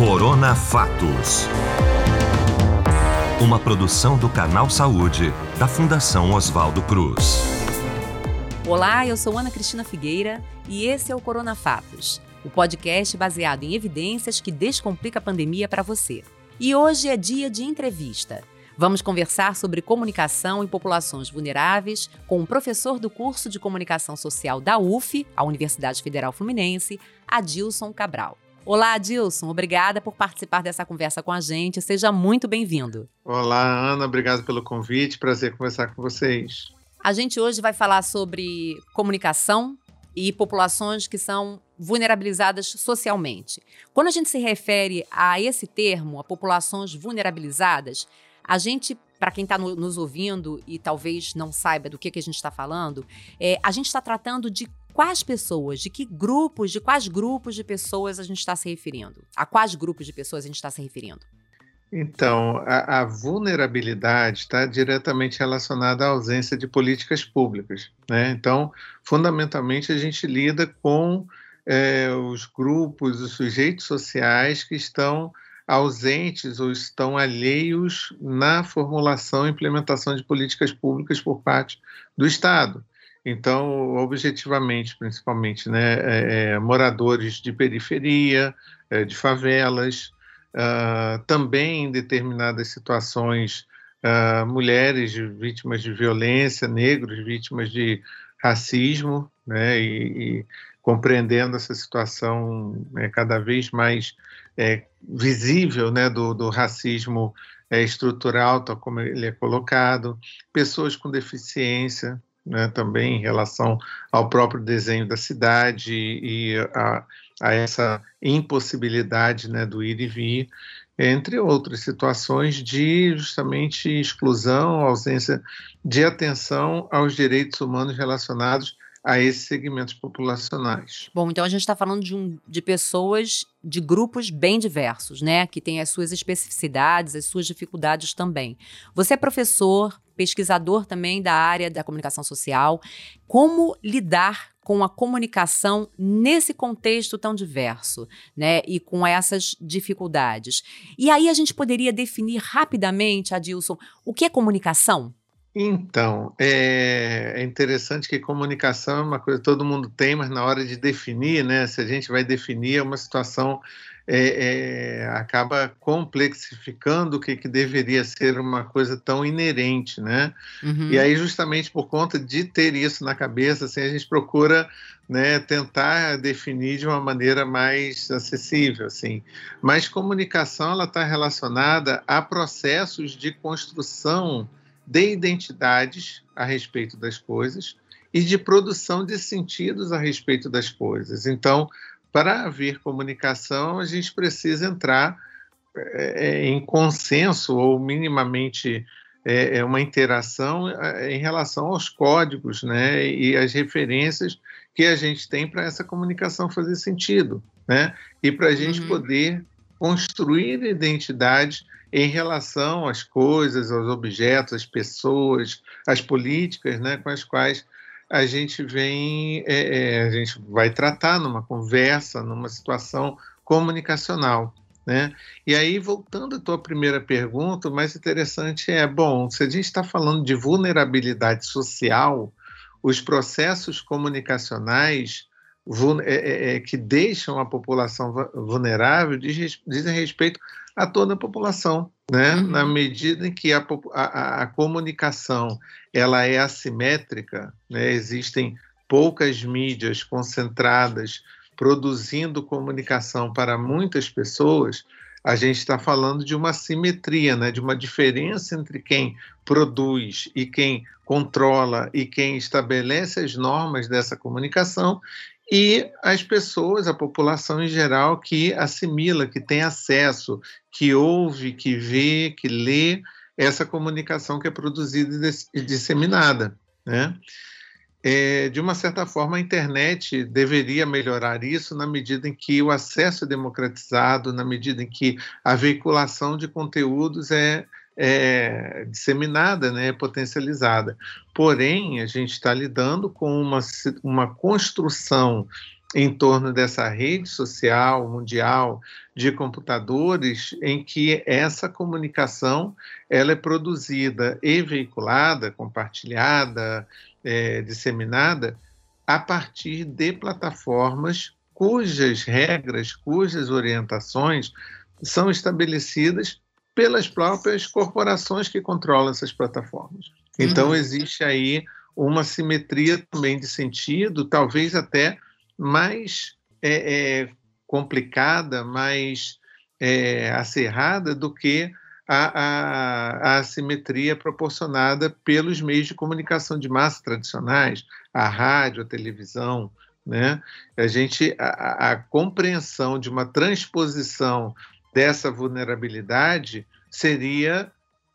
Corona Fatos. Uma produção do Canal Saúde, da Fundação Oswaldo Cruz. Olá, eu sou Ana Cristina Figueira e esse é o Corona Fatos, o podcast baseado em evidências que descomplica a pandemia para você. E hoje é dia de entrevista. Vamos conversar sobre comunicação em populações vulneráveis com o professor do curso de comunicação social da UF, a Universidade Federal Fluminense, Adilson Cabral. Olá, Adilson. Obrigada por participar dessa conversa com a gente. Seja muito bem-vindo. Olá, Ana. Obrigado pelo convite. Prazer conversar com vocês. A gente hoje vai falar sobre comunicação e populações que são vulnerabilizadas socialmente. Quando a gente se refere a esse termo, a populações vulnerabilizadas, a gente, para quem está no, nos ouvindo e talvez não saiba do que, que a gente está falando, é, a gente está tratando de quais pessoas, de que grupos, de quais grupos de pessoas a gente está se referindo? A quais grupos de pessoas a gente está se referindo? Então, a, a vulnerabilidade está diretamente relacionada à ausência de políticas públicas. Né? Então, fundamentalmente, a gente lida com é, os grupos, os sujeitos sociais que estão ausentes ou estão alheios na formulação e implementação de políticas públicas por parte do Estado. Então, objetivamente, principalmente, né, é, é moradores de periferia, é, de favelas, uh, também em determinadas situações, uh, mulheres vítimas de violência, negros vítimas de racismo, né, e, e compreendendo essa situação é, cada vez mais é, visível né, do, do racismo é, estrutural, tal como ele é colocado, pessoas com deficiência, né, também em relação ao próprio desenho da cidade e a, a essa impossibilidade né, do ir e vir, entre outras situações de justamente exclusão, ausência de atenção aos direitos humanos relacionados a esses segmentos populacionais. Bom, então a gente está falando de, um, de pessoas, de grupos bem diversos, né? Que têm as suas especificidades, as suas dificuldades também. Você é professor, pesquisador também da área da comunicação social. Como lidar com a comunicação nesse contexto tão diverso, né? E com essas dificuldades. E aí a gente poderia definir rapidamente, Adilson, o que é comunicação? Então, é, é, interessante que comunicação é uma coisa que todo mundo tem, mas na hora de definir, né, se a gente vai definir, é uma situação é, é, acaba complexificando o que, que deveria ser uma coisa tão inerente, né? Uhum. E aí, justamente por conta de ter isso na cabeça, assim, a gente procura né, tentar definir de uma maneira mais acessível, assim. Mas comunicação, ela está relacionada a processos de construção de identidades a respeito das coisas e de produção de sentidos a respeito das coisas. Então, para haver comunicação, a gente precisa entrar é, em consenso ou minimamente é, é uma interação é, em relação aos códigos né, e as referências que a gente tem para essa comunicação fazer sentido, né? E para a gente uhum. poder construir identidades em relação às coisas, aos objetos, às pessoas, às políticas né, com as quais a gente vem, é, é, a gente vai tratar numa conversa, numa situação comunicacional. Né? E aí, voltando à tua primeira pergunta, o mais interessante é, bom, se a gente está falando de vulnerabilidade social, os processos comunicacionais é, é, é, que deixam a população vulnerável diz, dizem respeito a toda a população, né? Uhum. Na medida em que a, a, a, comunicação ela é assimétrica, né? existem poucas mídias concentradas produzindo comunicação para muitas pessoas, a gente está falando de uma simetria, né? de uma diferença entre quem produz e quem controla e quem estabelece as normas dessa comunicação e as pessoas, a população em geral que assimila, que tem acesso, que ouve, que vê, que lê essa comunicação que é produzida e disseminada, né? É, de uma certa forma, a internet deveria melhorar isso na medida em que o acesso é democratizado, na medida em que a veiculação de conteúdos é, é, disseminada, né, potencializada. Porém, a gente está lidando com uma, uma construção em torno dessa rede social mundial de computadores em que essa comunicação ela é produzida e veiculada, compartilhada, é, disseminada a partir de plataformas cujas regras, cujas orientações são estabelecidas pelas próprias corporações que controlam essas plataformas. Então, uhum. existe aí uma simetria também de sentido, talvez até mais é, é, complicada, mais é, acerrada do que a, a, a assimetria proporcionada pelos meios de comunicação de massa tradicionais, a rádio, a televisão. Né? A gente a, a compreensão de uma transposição dessa vulnerabilidade seria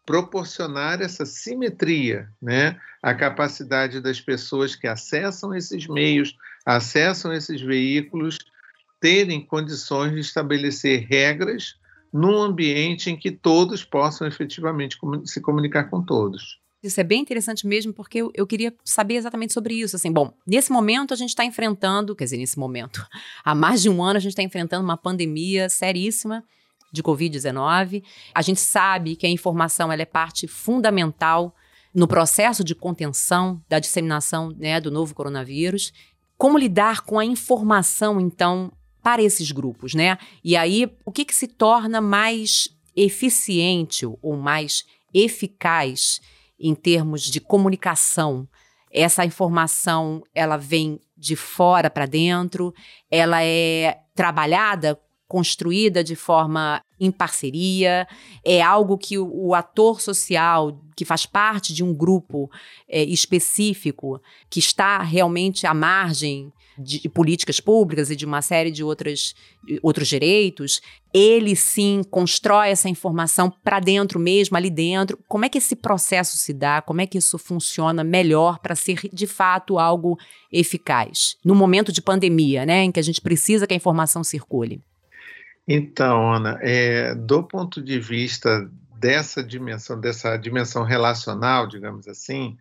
proporcionar essa simetria, né? A capacidade das pessoas que acessam esses meios, acessam esses veículos, terem condições de estabelecer regras num ambiente em que todos possam efetivamente se comunicar com todos. Isso é bem interessante mesmo, porque eu, eu queria saber exatamente sobre isso. Assim, bom, nesse momento a gente está enfrentando, quer dizer, nesse momento, há mais de um ano a gente está enfrentando uma pandemia seríssima de Covid-19. A gente sabe que a informação ela é parte fundamental no processo de contenção da disseminação né, do novo coronavírus. Como lidar com a informação, então, para esses grupos, né? E aí, o que, que se torna mais eficiente ou mais eficaz em termos de comunicação? Essa informação, ela vem de fora para dentro, ela é trabalhada construída de forma em parceria, é algo que o, ator social, que faz parte de um grupo é, específico, que está realmente à margem de, de, políticas públicas e de uma série de outras, outros direitos, ele sim constrói essa informação para dentro mesmo, ali dentro. Como é que esse processo se dá? Como é que isso funciona melhor para ser de fato algo eficaz? No momento de pandemia, né, em que a gente precisa que a informação circule. Então, Ana, é, do ponto de vista dessa dimensão, dessa dimensão relacional, digamos assim,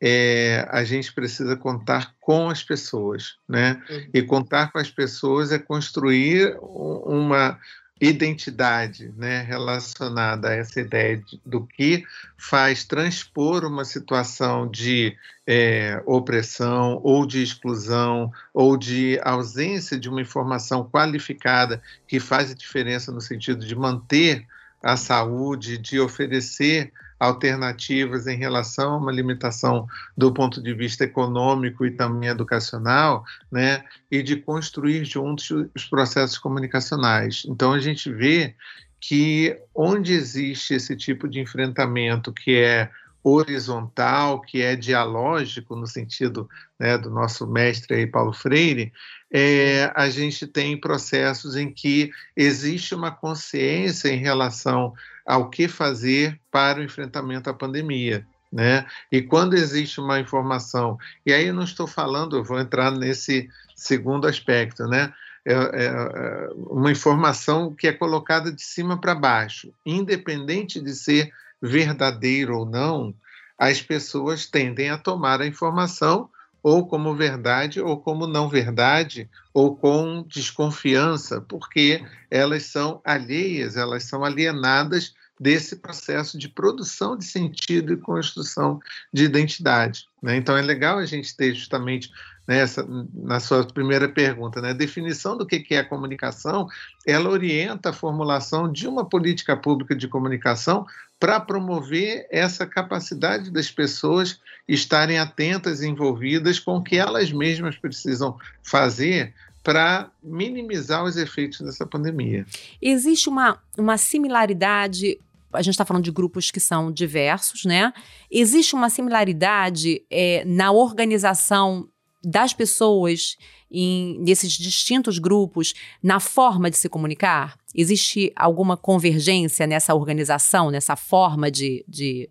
é, a gente precisa contar com as pessoas, né? Uhum. E contar com as pessoas é construir uma, identidade né, relacionada a essa ideia de, do que faz transpor uma situação de é, opressão ou de exclusão ou de ausência de uma informação qualificada que faz a diferença no sentido de manter a saúde, de oferecer alternativas em relação a uma limitação do ponto de vista econômico e também educacional, né, e de construir juntos os processos comunicacionais. Então a gente vê que onde existe esse tipo de enfrentamento que é horizontal, que é dialógico no sentido né, do nosso mestre aí, Paulo Freire, é, a gente tem processos em que existe uma consciência em relação ao que fazer para o enfrentamento à pandemia. Né? E quando existe uma informação, e aí eu não estou falando, eu vou entrar nesse segundo aspecto, né? É, é, é uma informação que é colocada de cima para baixo, independente de ser verdadeiro ou não, as pessoas tendem a tomar a informação ou como verdade ou como não verdade ou com desconfiança, porque elas são alheias, elas são alienadas desse processo de produção de sentido e construção de identidade. Né? Então é legal a gente ter justamente nessa, na sua primeira pergunta, né? a definição do que é a comunicação, ela orienta a formulação de uma política pública de comunicação para promover essa capacidade das pessoas estarem atentas e envolvidas com o que elas mesmas precisam fazer para minimizar os efeitos dessa pandemia. Existe uma, uma similaridade. A gente está falando de grupos que são diversos, né? Existe uma similaridade é, na organização das pessoas em, nesses distintos grupos na forma de se comunicar? Existe alguma convergência nessa organização, nessa forma de, de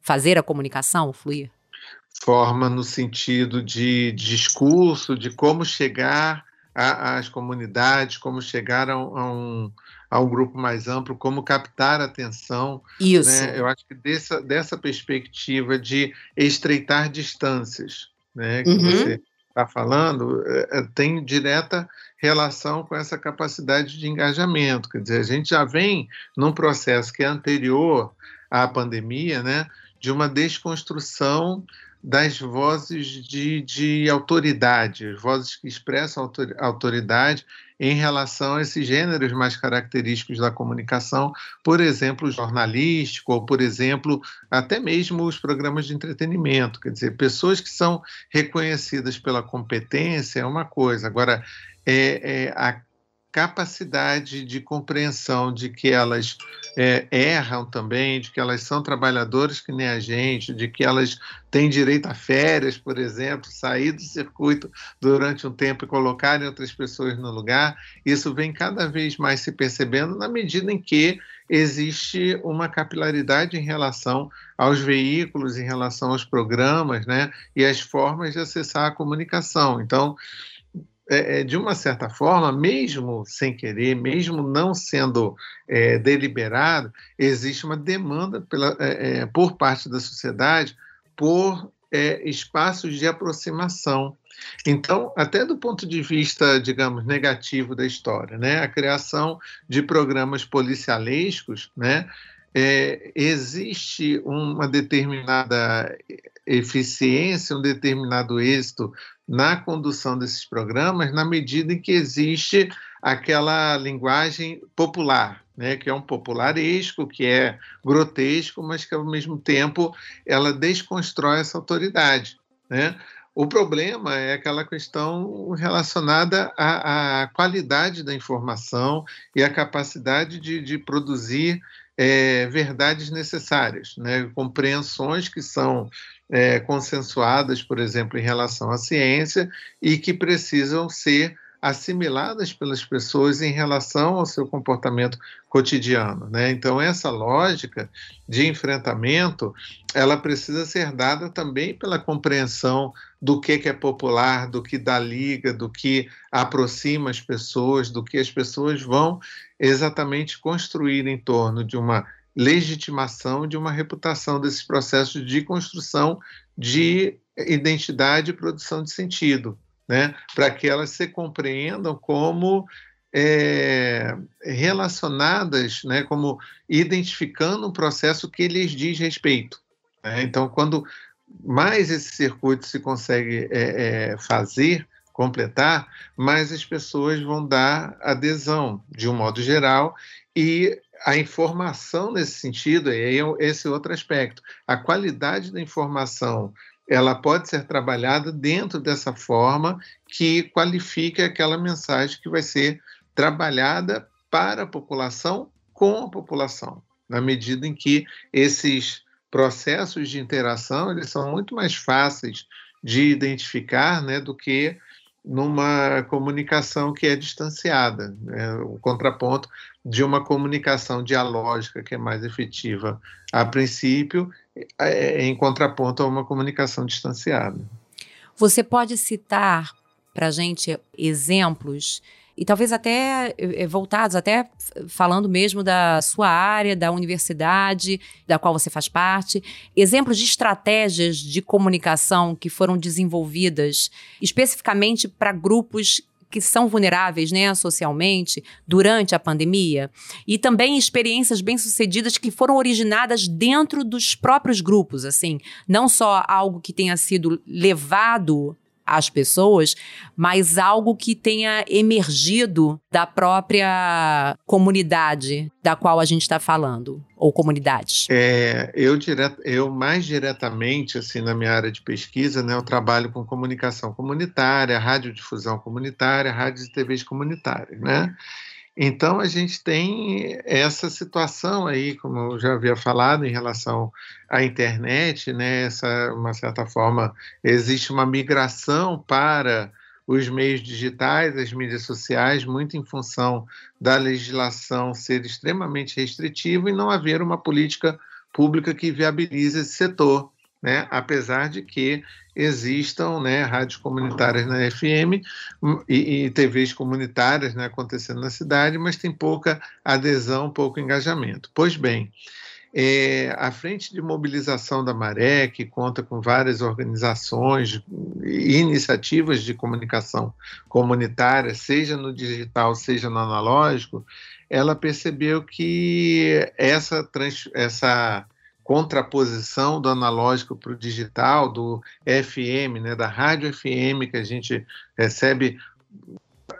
fazer a comunicação fluir? Forma no sentido de discurso, de como chegar às comunidades, como chegar a um, a um grupo mais amplo, como captar a atenção. Isso. Né? Eu acho que dessa, dessa perspectiva de estreitar distâncias, né? que uhum. você está falando é, tem direta relação com essa capacidade de engajamento. Quer dizer, a gente já vem num processo que é anterior à pandemia, né, de uma desconstrução das vozes de, de autoridade, vozes que expressam autoridade em relação a esses gêneros mais característicos da comunicação, por exemplo, jornalístico, ou, por exemplo, até mesmo os programas de entretenimento. Quer dizer, pessoas que são reconhecidas pela competência é uma coisa, agora, é, é a capacidade de compreensão de que elas é, erram também, de que elas são trabalhadores que nem a gente, de que elas têm direito a férias, por exemplo, sair do circuito durante um tempo e colocarem outras pessoas no lugar, isso vem cada vez mais se percebendo na medida em que existe uma capilaridade em relação aos veículos, em relação aos programas, né, e as formas de acessar a comunicação. Então, é, é, de uma certa forma, mesmo sem querer, mesmo não sendo é, deliberado, existe uma demanda pela, é, é por parte da sociedade por é, espaços de aproximação. Então, até do ponto de vista, digamos, negativo da história, né, a criação de programas policialescos, né, é, existe uma determinada eficiência, um determinado êxito na condução desses programas, na medida em que existe aquela linguagem popular, né, que é um popularesco, que é grotesco, mas que ao mesmo tempo ela desconstrói essa autoridade. Né? O problema é aquela questão relacionada à, à qualidade da informação e à capacidade de, de produzir é, verdades necessárias, né? compreensões que são é, consensuadas, por exemplo, em relação à ciência e que precisam ser assimiladas pelas pessoas em relação ao seu comportamento cotidiano, né? Então essa lógica de enfrentamento, ela precisa ser dada também pela compreensão do que, que é popular, do que dá liga, do que aproxima as pessoas, do que as pessoas vão exatamente construir em torno de uma legitimação de uma reputação desses processos de construção de identidade e produção de sentido, né? para que elas se compreendam como é, relacionadas, né? como identificando um processo que lhes diz respeito. Né? Então, quando mais esse circuito se consegue é, é, fazer, completar, mais as pessoas vão dar adesão, de um modo geral, e a informação nesse sentido, é esse outro aspecto, a qualidade da informação, ela pode ser trabalhada dentro dessa forma que qualifique aquela mensagem que vai ser trabalhada para a população com a população, na medida em que esses processos de interação eles são muito mais fáceis de identificar, né, do que numa comunicação que é distanciada, né? o contraponto de uma comunicação dialógica que é mais efetiva a princípio, é, é em contraponto a uma comunicação distanciada. Você pode citar para gente exemplos e talvez até eh, voltados, até falando mesmo da sua área, da universidade da qual você faz parte, exemplos de estratégias de comunicação que foram desenvolvidas especificamente para grupos que são vulneráveis né, socialmente durante a pandemia? E também experiências bem-sucedidas que foram originadas dentro dos próprios grupos, assim, não só algo que tenha sido levado às pessoas, mas algo que tenha emergido da própria comunidade da qual a gente está falando, ou comunidades? É, eu, direto, eu mais diretamente, assim, na minha área de pesquisa, né, eu trabalho com comunicação comunitária, radiodifusão comunitária, rádios e TVs comunitárias, né? Então, a gente tem essa situação aí, como eu já havia falado, em relação à internet, né? Essa, uma certa forma, existe uma migração para os meios digitais, as mídias sociais, muito em função da legislação ser extremamente restritiva e não haver uma política pública que viabilize esse setor né? apesar de que existam né, rádios comunitárias na FM e, e TVs comunitárias né, acontecendo na cidade, mas tem pouca adesão, pouco engajamento. Pois bem, É, a Frente de Mobilização da Maré, que conta com várias organizações e iniciativas de comunicação comunitária, seja no digital, seja no analógico, ela percebeu que essa, essa contraposição do analógico para o digital, do FM, né, da rádio FM, que a gente recebe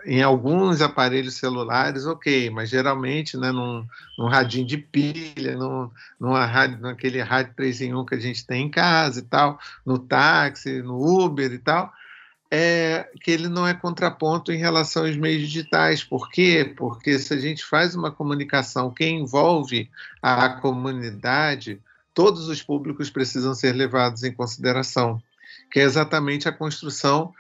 em alguns aparelhos celulares, ok, mas geralmente né, num, num radinho de pilha, num, numa rádio, naquele rádio 3 em 1 que a gente tem em casa e tal, no táxi, no Uber e tal, é que ele não é contraponto em relação aos meios digitais. Por quê? Porque se a gente faz uma comunicação que envolve a comunidade, todos os públicos precisam ser levados em consideração, que é exatamente a construção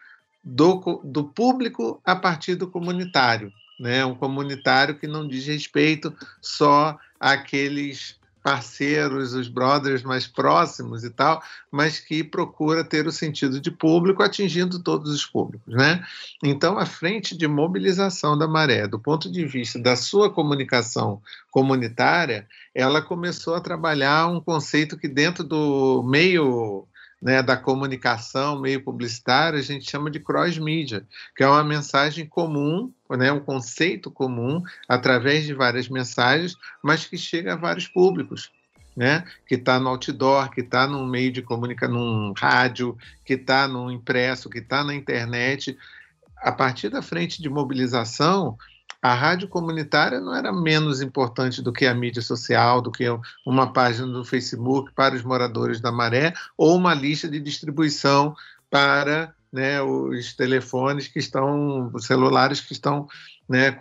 do, do público a partir do comunitário. Né? Um comunitário que não diz respeito só àqueles parceiros, os brothers mais próximos e tal, mas que procura ter o sentido de público atingindo todos os públicos, né? Então, a frente de mobilização da Maré, do ponto de vista da sua comunicação comunitária, ela começou a trabalhar um conceito que dentro do meio né, da comunicação meio publicitária, a gente chama de cross-mídia, que é uma mensagem comum, né, um conceito comum, através de várias mensagens, mas que chega a vários públicos. Né, que está no outdoor, que está num meio de comunicação, num rádio, que está no impresso, que está na internet. A partir da frente de mobilização, a rádio comunitária não era menos importante do que a mídia social, do que uma página do Facebook para os moradores da Maré ou uma lista de distribuição para né, os telefones que estão, os celulares que estão né,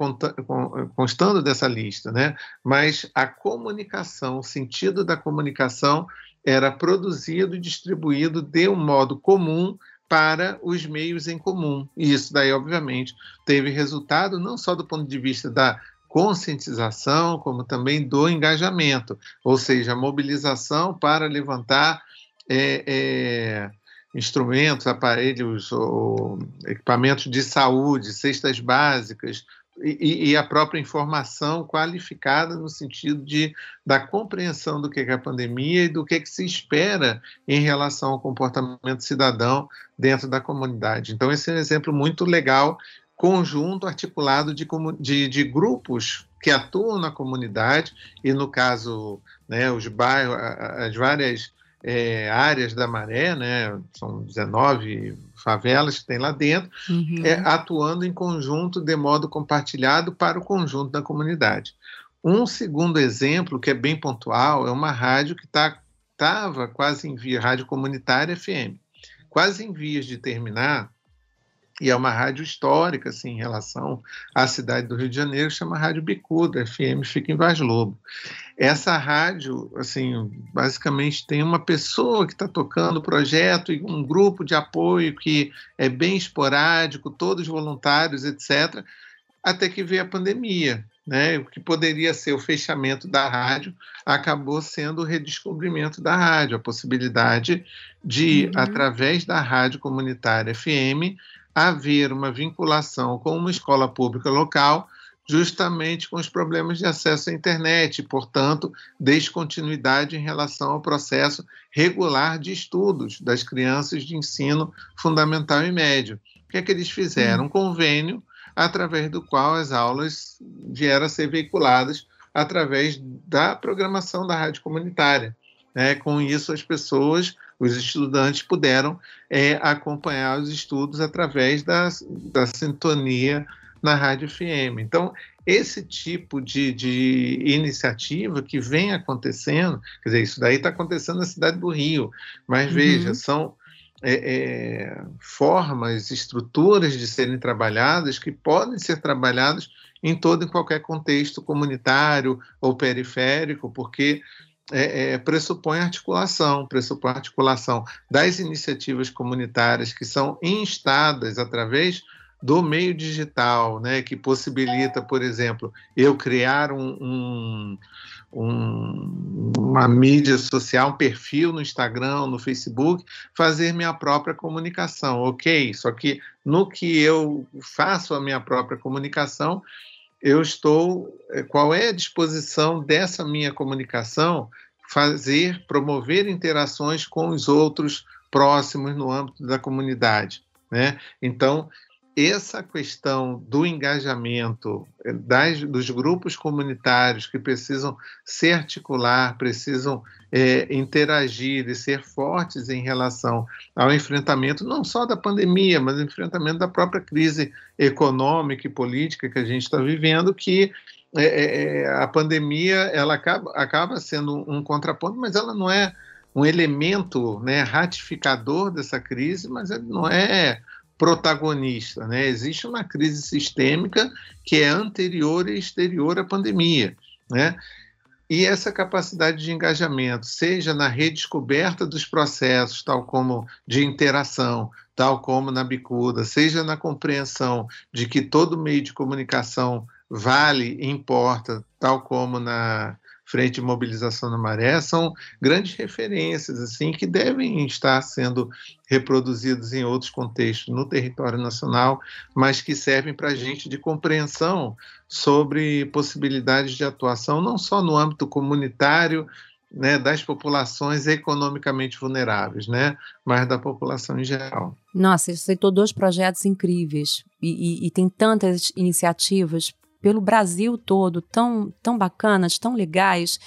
constando dessa lista, né? Mas a comunicação, o sentido da comunicação era produzido e distribuído de um modo comum para os meios em comum. E isso daí, obviamente, teve resultado não só do ponto de vista da conscientização, como também do engajamento, ou seja, a mobilização para levantar é, é, instrumentos, aparelhos, ou equipamentos de saúde, cestas básicas, e, e, a própria informação qualificada no sentido de da compreensão do que é a pandemia e do que, é que se espera em relação ao comportamento cidadão dentro da comunidade. Então, esse é um exemplo muito legal, conjunto, articulado de, de, de grupos que atuam na comunidade, e no caso, né, os bairros, as várias é, áreas da Maré, né, são 19 favelas que tem lá dentro, uhum. é, atuando em conjunto, de modo compartilhado para o conjunto da comunidade. Um segundo exemplo, que é bem pontual, é uma rádio que estava tá, quase em via, rádio comunitária FM, quase em vias de terminar, e é uma rádio histórica, assim, em relação à cidade do Rio de Janeiro, chama Rádio Bicuda, FM, fica em Vaz Lobo. Essa rádio, assim, basicamente tem uma pessoa que está tocando o projeto e um grupo de apoio que é bem esporádico, todos voluntários, etc., até que veio a pandemia. Né, o que poderia ser o fechamento da rádio acabou sendo o redescobrimento da rádio, a possibilidade de, uhum. através da rádio comunitária FM, haver uma vinculação com uma escola pública local, justamente com os problemas de acesso à internet, portanto, descontinuidade em relação ao processo regular de estudos das crianças de ensino fundamental e médio. O que é que eles fizeram? Um convênio através do qual as aulas vieram a ser veiculadas através da programação da rádio comunitária. Né? Com isso, as pessoas os estudantes puderam é, acompanhar os estudos através da, da sintonia na Rádio FM. Então, esse tipo de, de iniciativa que vem acontecendo, quer dizer, isso daí está acontecendo na cidade do Rio, mas uhum. veja, são é, é, formas, estruturas de serem trabalhadas que podem ser trabalhadas em todo e qualquer contexto comunitário ou periférico, porque é, é, pressupõe articulação, pressupõe articulação das iniciativas comunitárias que são instadas através do meio digital, né, que possibilita, por exemplo, eu criar um, um, um, uma mídia social, um perfil no Instagram, no Facebook, fazer minha própria comunicação, ok? Só que no que eu faço a minha própria comunicação, eu estou. Eh, qual é a disposição dessa minha comunicação fazer, promover interações com os outros próximos no âmbito da comunidade. Né? Então, essa questão do engajamento eh, das, dos grupos comunitários que precisam se articular, precisam é, interagir e ser fortes em relação ao enfrentamento não só da pandemia, mas enfrentamento da própria crise econômica e política que a gente está vivendo, que é, é, a pandemia ela acaba, acaba sendo um contraponto, mas ela não é um elemento né, ratificador dessa crise, mas não é protagonista. Né? Existe uma crise sistêmica que é anterior e exterior à pandemia. Né? E essa capacidade de engajamento, seja na redescoberta dos processos, tal como de interação, tal como na bicuda, seja na compreensão de que todo meio de comunicação vale e importa, tal como na Frente Mobilização da Maré, são grandes referências assim que devem estar sendo reproduzidas em outros contextos no território nacional, mas que servem para a gente de compreensão sobre possibilidades de atuação não só no âmbito comunitário, né, das populações economicamente vulneráveis, né, mas da população em geral. Nossa, você citou dois projetos incríveis e, e, e tem tantas iniciativas pelo Brasil todo, tão, tão bacanas, tão legais,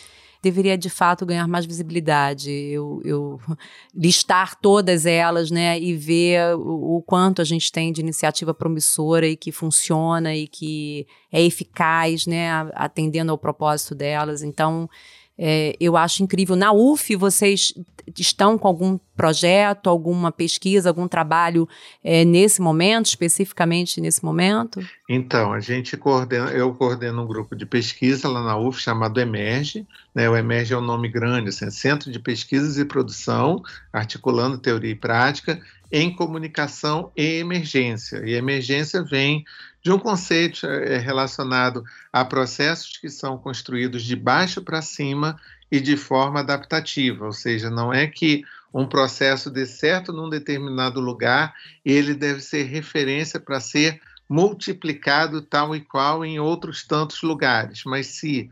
deveria de fato ganhar mais visibilidade. Eu, eu listar todas elas, né, e ver o, o, quanto a gente tem de iniciativa promissora e que funciona e que é eficaz, né, atendendo ao propósito delas. Então, é, eu acho incrível. Na UF, vocês estão com algum projeto, alguma pesquisa, algum trabalho é, nesse momento, especificamente nesse momento? Então, a gente coordena, eu coordeno um grupo de pesquisa lá na UF chamado Emerge. Né? O Emerge é um nome grande, assim, Centro de Pesquisas e Produção, articulando teoria e prática em comunicação e emergência. E emergência vem de um conceito é, relacionado a processos que são construídos de baixo para cima e de forma adaptativa, ou seja, não é que um processo dê certo num determinado lugar ele deve ser referência para ser multiplicado tal e qual em outros tantos lugares, mas se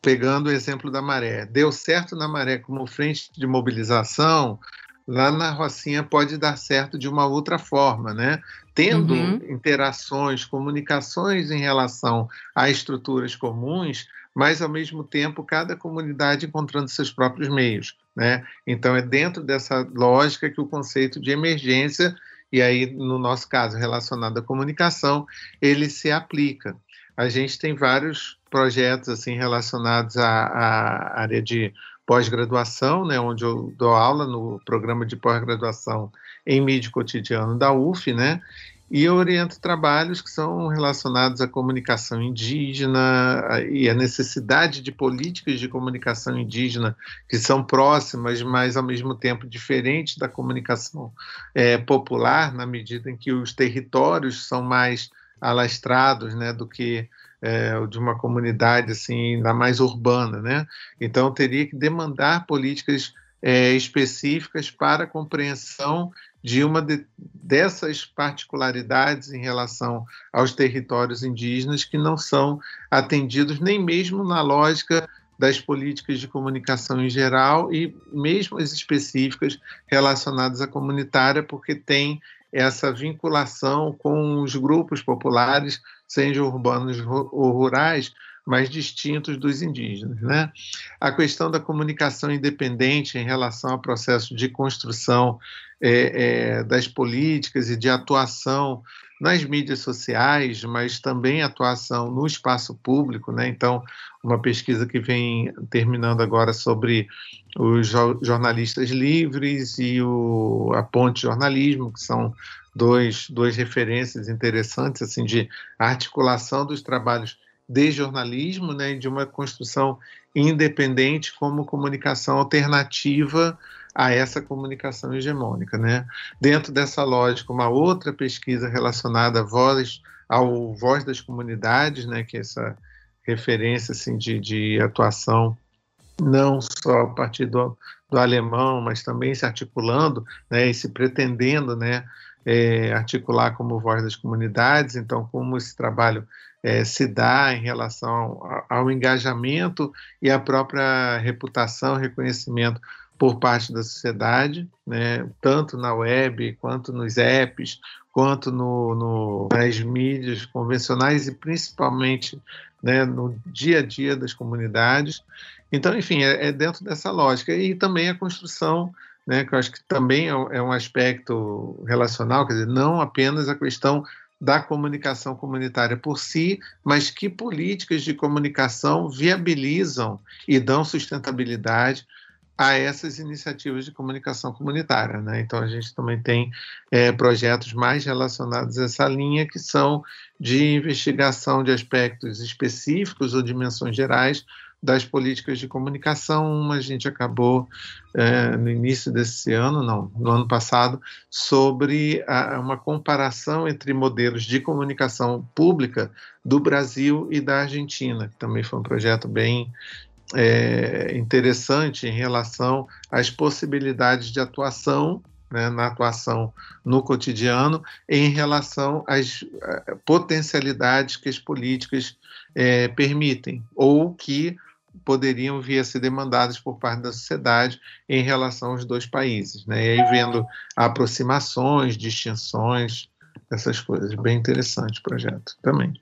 pegando o exemplo da maré, deu certo na maré como frente de mobilização, lá na Rocinha pode dar certo de uma outra forma, né? Tendo uhum. interações, comunicações em relação a estruturas comuns, mas ao mesmo tempo cada comunidade encontrando seus próprios meios, né? Então é dentro dessa lógica que o conceito de emergência e aí no nosso caso relacionado à comunicação, ele se aplica. A gente tem vários projetos assim relacionados à, à área de pós-graduação, né, onde eu dou aula no programa de pós-graduação em mídia cotidiano da UF, né, e eu oriento trabalhos que são relacionados à comunicação indígena e à necessidade de políticas de comunicação indígena que são próximas, mas ao mesmo tempo diferentes da comunicação é, popular, na medida em que os territórios são mais alastrados né, do que é, de uma comunidade assim, ainda mais urbana, né? Então teria que demandar políticas é, específicas para a compreensão de uma de, dessas particularidades em relação aos territórios indígenas que não são atendidos nem mesmo na lógica das políticas de comunicação em geral e mesmo as específicas relacionadas à comunitária, porque tem essa vinculação com os grupos populares, sejam urbanos ou rurais, mas distintos dos indígenas. Né? A questão da comunicação independente em relação ao processo de construção é, é, das políticas e de atuação nas mídias sociais, mas também atuação no espaço público, né? Então, uma pesquisa que vem terminando agora sobre os jornalistas livres e o, a Ponte Jornalismo, que são dois, duas referências interessantes assim de articulação dos trabalhos de jornalismo, né, de uma construção independente como comunicação alternativa a essa comunicação hegemônica, né? Dentro dessa lógica, uma outra pesquisa relacionada à voz, ao voz das comunidades, né, que é essa referência assim de, de atuação não só a partir do, do alemão, mas também se articulando, né, e se pretendendo, né, é, articular como voz das comunidades. Então, como esse trabalho é, se dá em relação ao engajamento e à própria reputação, reconhecimento por parte da sociedade, né, tanto na web, quanto nos apps, quanto no, no, nas mídias convencionais e principalmente né, no dia a dia das comunidades. Então, enfim, é, é, dentro dessa lógica. E também a construção, né, que eu acho que também é, é um aspecto relacional, quer dizer, não apenas a questão da comunicação comunitária por si, mas que políticas de comunicação viabilizam e dão sustentabilidade a essas iniciativas de comunicação comunitária. Né? Então, a gente também tem é, projetos mais relacionados a essa linha, que são de investigação de aspectos específicos ou dimensões gerais das políticas de comunicação. Uma a gente acabou é, no início desse ano, não, no ano passado, sobre a, uma comparação entre modelos de comunicação pública do Brasil e da Argentina, que também foi um projeto bem é, interessante em relação às possibilidades de atuação né, na atuação no cotidiano em relação às eh, potencialidades que as políticas é, permitem ou que poderiam vir a ser demandadas por parte da sociedade em relação aos dois países. Né? E aí vendo aproximações, distinções, essas coisas. Bem interessante o projeto também.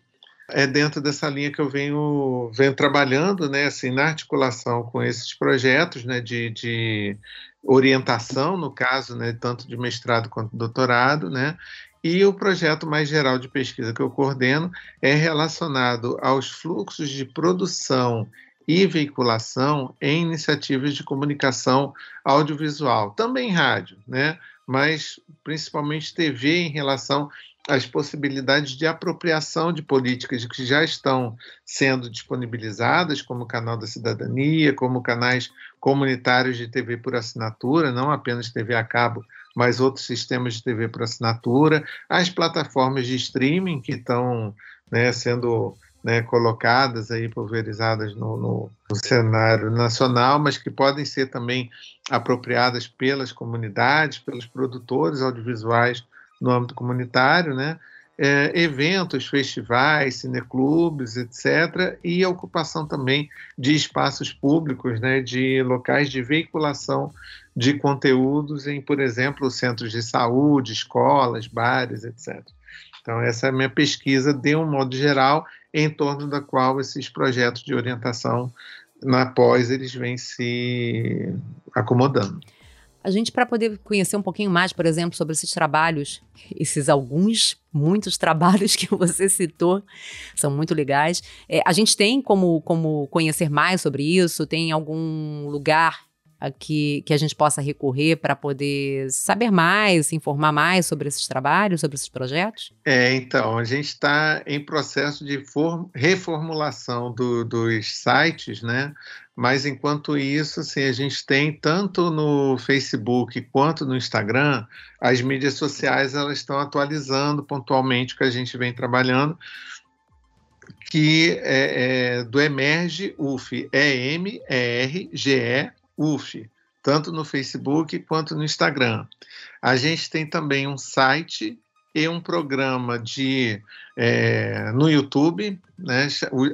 É dentro dessa linha que eu venho, venho trabalhando, né, assim, na articulação com esses projetos né, de, de orientação, no caso, né, tanto de mestrado quanto doutorado, né, e o projeto mais geral de pesquisa que eu coordeno é relacionado aos fluxos de produção e veiculação em iniciativas de comunicação audiovisual, também rádio, né? mas principalmente TV em relação às possibilidades de apropriação de políticas que já estão sendo disponibilizadas, como o Canal da Cidadania, como canais comunitários de TV por assinatura, não apenas TV a cabo, mas outros sistemas de TV por assinatura, as plataformas de streaming que estão né, sendo né, colocadas aí, pulverizadas no, no, no, cenário nacional, mas que podem ser também apropriadas pelas comunidades, pelos produtores audiovisuais no âmbito comunitário, né? É, eventos, festivais, cineclubes, etc., e a ocupação também de espaços públicos, né, de locais de veiculação de conteúdos em, por exemplo, centros de saúde, escolas, bares, etc. Então, essa é a minha pesquisa, de um modo geral, em torno da qual esses projetos de orientação na pós eles vêm se acomodando. A gente, para poder conhecer um pouquinho mais, por exemplo, sobre esses trabalhos, esses alguns, muitos trabalhos que você citou, são muito legais. É, a gente tem como, como conhecer mais sobre isso? Tem algum lugar que, que a gente possa recorrer para poder saber mais, se informar mais sobre esses trabalhos, sobre esses projetos? É, então, a gente está em processo de reformulação do, dos sites, né? Mas enquanto isso, assim, a gente tem tanto no Facebook quanto no Instagram, as mídias sociais elas estão atualizando pontualmente o que a gente vem trabalhando, que é, é do Emerge UF, E-M-E-R-G-E UF, tanto no Facebook quanto no Instagram. A gente tem também um site e um programa de é, no YouTube, né?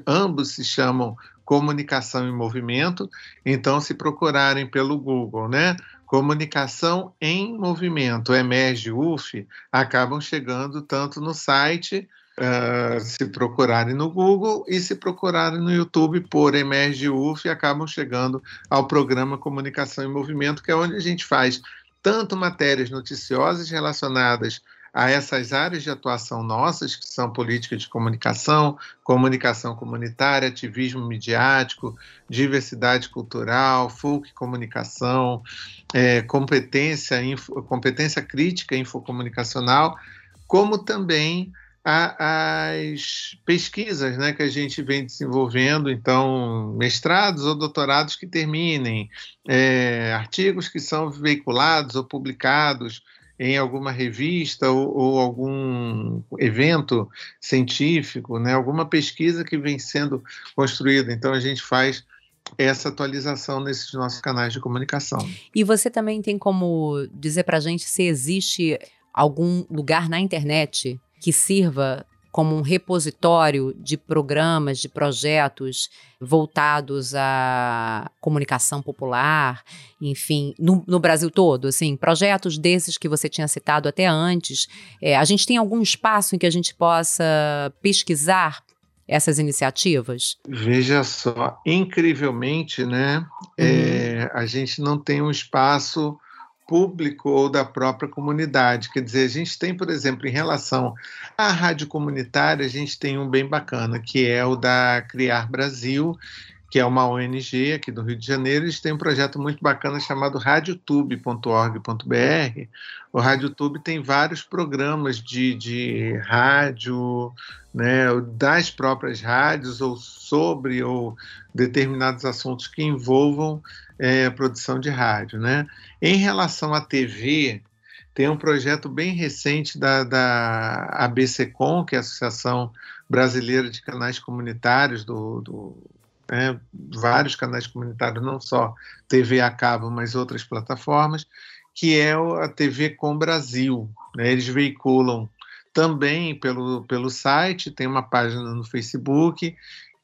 ambos se chamam Comunicação em Movimento. Então, se procurarem pelo Google, né? Comunicação em Movimento, Emerge UF, acabam chegando tanto no site Uh, se procurarem no Google e se procurarem no YouTube por Emerge UF, acabam chegando ao programa Comunicação em Movimento, que é onde a gente faz tanto matérias noticiosas relacionadas a essas áreas de atuação nossas, que são política de comunicação, comunicação comunitária, ativismo midiático, diversidade cultural, folk comunicação, é, competência, competência crítica infocomunicacional, como também as pesquisas né, que a gente vem desenvolvendo, então, mestrados ou doutorados que terminem, é, artigos que são veiculados ou publicados em alguma revista ou, ou, algum evento científico, né, alguma pesquisa que vem sendo construída. Então, a gente faz essa atualização nesses nossos canais de comunicação. E você também tem como dizer para a gente se existe algum lugar na internet que sirva como um repositório de programas, de projetos voltados à comunicação popular, enfim, no, no Brasil todo, assim, projetos desses que você tinha citado até antes. É, a gente tem algum espaço em que a gente possa pesquisar essas iniciativas? Veja só, incrivelmente, né? Uhum. É, a gente não tem um espaço público ou da própria comunidade. Quer dizer, a gente tem, por exemplo, em relação à rádio comunitária, a gente tem um bem bacana, que é o da Criar Brasil, que é uma ONG aqui do Rio de Janeiro, eles têm um projeto muito bacana chamado radiotube.org.br. O Radiotube tem vários programas de, de rádio, né, das próprias rádios, ou sobre ou determinados assuntos que envolvam é, produção de rádio. Né? Em relação à TV, tem um projeto bem recente da, da ABCCom, que é a Associação Brasileira de Canais Comunitários do, do né, vários canais comunitários, não só TV a cabo, mas outras plataformas, que é a TV Com Brasil. Né, eles veiculam também pelo, pelo site, tem uma página no Facebook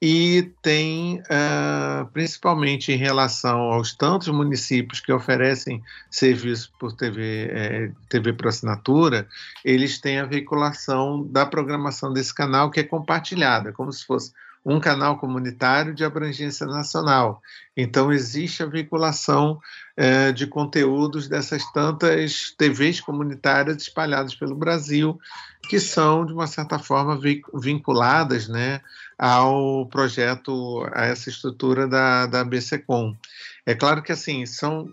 e tem, uh, principalmente em relação aos tantos municípios que oferecem serviço por TV, é, TV por assinatura, eles têm a veiculação da programação desse canal que é compartilhada, como se fosse um canal comunitário de abrangência nacional. Então, existe a vinculação é, de conteúdos dessas tantas TVs comunitárias espalhadas pelo Brasil, que são, de uma certa forma, vinculadas né, ao projeto, a essa estrutura da, da BCCom. É claro que, assim, são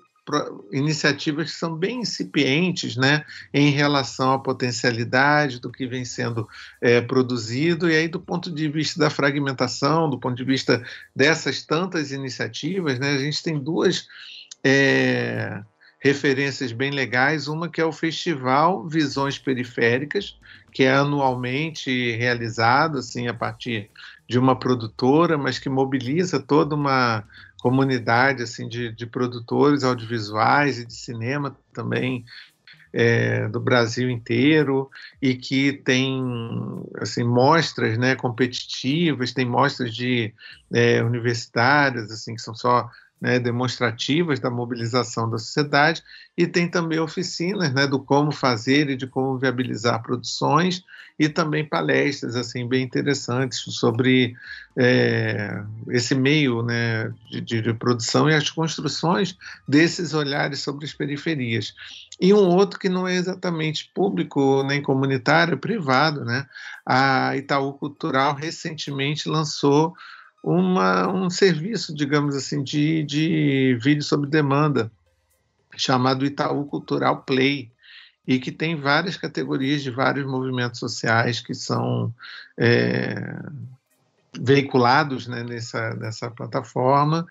iniciativas que são bem incipientes né, em relação à potencialidade do que vem sendo é, produzido, e aí, do ponto de vista da fragmentação, do ponto de vista dessas tantas iniciativas, né, a gente tem duas é, referências bem legais: uma que é o Festival Visões Periféricas, que é anualmente realizado assim, a partir de uma produtora, mas que mobiliza toda uma comunidade assim de, de produtores audiovisuais e de cinema também é, do Brasil inteiro e que tem assim mostras né competitivas tem mostras de é, universitárias assim que são só né, demonstrativas da mobilização da sociedade e tem também oficinas né, do como fazer e de como viabilizar produções e também palestras assim bem interessantes sobre é, esse meio né, de, de, produção e as construções desses olhares sobre as periferias. E um outro que não é exatamente público nem comunitário, é privado, né? A Itaú Cultural recentemente lançou uma, um serviço, digamos assim, de, de vídeo sob demanda, chamado Itaú Cultural Play, e que tem várias categorias de vários movimentos sociais que são é, veiculados né, nessa, nessa plataforma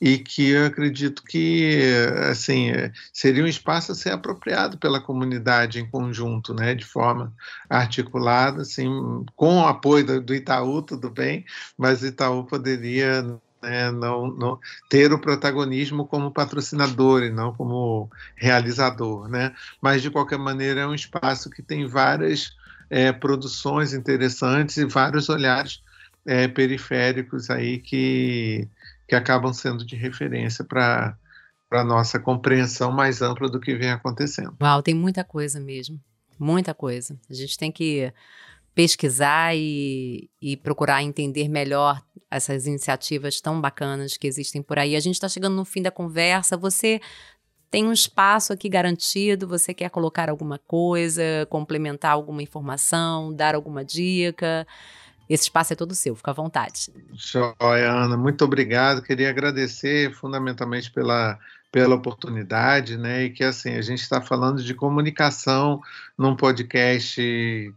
e que eu acredito que assim seria um espaço a ser apropriado pela comunidade em conjunto, né, de forma articulada, assim, com o apoio do, Itaú, tudo bem, mas o Itaú poderia né, não, não, ter o protagonismo como patrocinador e não como realizador, né? Mas de qualquer maneira é um espaço que tem várias é, produções interessantes e vários olhares é, periféricos aí que, que acabam sendo de referência para a nossa compreensão mais ampla do que vem acontecendo. Uau, tem muita coisa mesmo, muita coisa. A gente tem que pesquisar e, e procurar entender melhor essas iniciativas tão bacanas que existem por aí. A gente está chegando no fim da conversa. Você tem um espaço aqui garantido. Você quer colocar alguma coisa, complementar alguma informação, dar alguma dica? Esse espaço é todo seu, fica à vontade. Joia, Ana, muito obrigado. Queria agradecer fundamentalmente pela, pela oportunidade, né? E que assim, a gente está falando de comunicação num podcast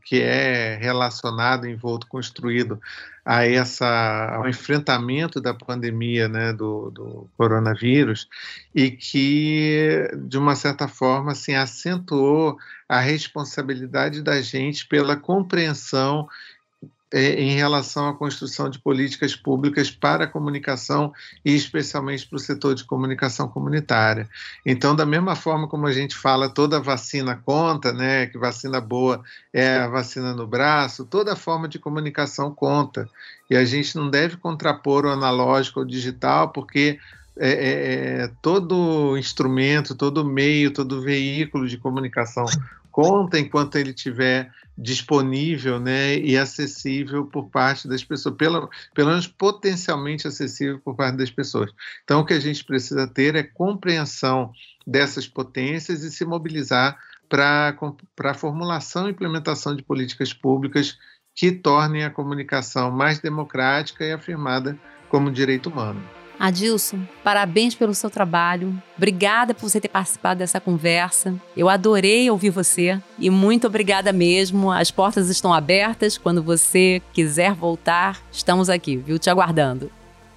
que é relacionado, envolto, construído a essa ao enfrentamento da pandemia, né, do, do coronavírus e que de uma certa forma assim acentuou a responsabilidade da gente pela compreensão em relação à construção de políticas públicas para a comunicação e especialmente para o setor de comunicação comunitária. Então, da mesma forma como a gente fala, toda vacina conta, né, que vacina boa é a vacina no braço, toda forma de comunicação conta. E a gente não deve contrapor o analógico ao digital, porque é, é, é todo instrumento, todo meio, todo veículo de comunicação conta enquanto ele tiver disponível né, e acessível por parte das pessoas, pelo, pelo menos potencialmente acessível por parte das pessoas. Então, o que a gente precisa ter é compreensão dessas potências e se mobilizar para a formulação e implementação de políticas públicas que tornem a comunicação mais democrática e afirmada como direito humano. Adilson, parabéns pelo seu trabalho. Obrigada por você ter participado dessa conversa. Eu adorei ouvir você e muito obrigada mesmo. As portas estão abertas. Quando você quiser voltar, estamos aqui, viu? Te aguardando.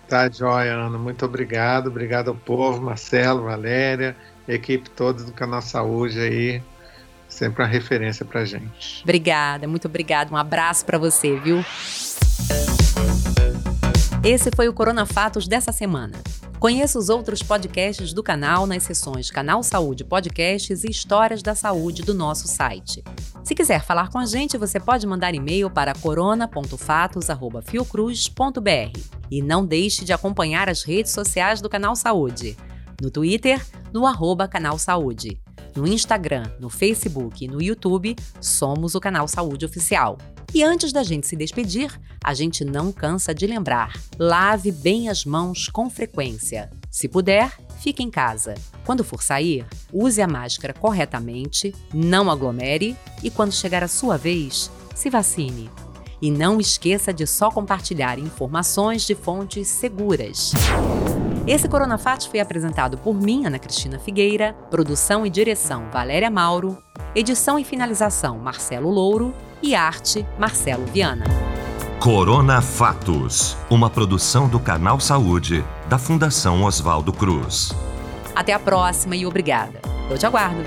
Tá, joia, Ana. Muito obrigado. Obrigado ao povo, Marcelo, Valéria, equipe toda do Canal Saúde aí. Sempre uma referência pra gente. Obrigada, muito obrigada. Um abraço para você, viu? Esse foi o Corona Fatos dessa semana. Conheça os outros podcasts do canal nas seções Canal Saúde Podcasts e Histórias da Saúde do nosso site. Se quiser falar com a gente, você pode mandar e-mail para corona.fatos@fiocruz.br. E não deixe de acompanhar as redes sociais do Canal Saúde. No Twitter, no arroba Canal Saúde. No Instagram, no Facebook e no YouTube, somos o Canal Saúde Oficial. E antes da gente se despedir, a gente não cansa de lembrar: lave bem as mãos com frequência. Se puder, fique em casa. Quando for sair, use a máscara corretamente, não aglomere e, quando chegar a sua vez, se vacine. E não esqueça de só compartilhar informações de fontes seguras. Esse Coronafatos foi apresentado por mim, Ana Cristina Figueira, produção e direção Valéria Mauro, edição e finalização Marcelo Louro e arte Marcelo Viana. Corona Fatos, uma produção do Canal Saúde, da Fundação Oswaldo Cruz. Até a próxima e obrigada. Eu te aguardo.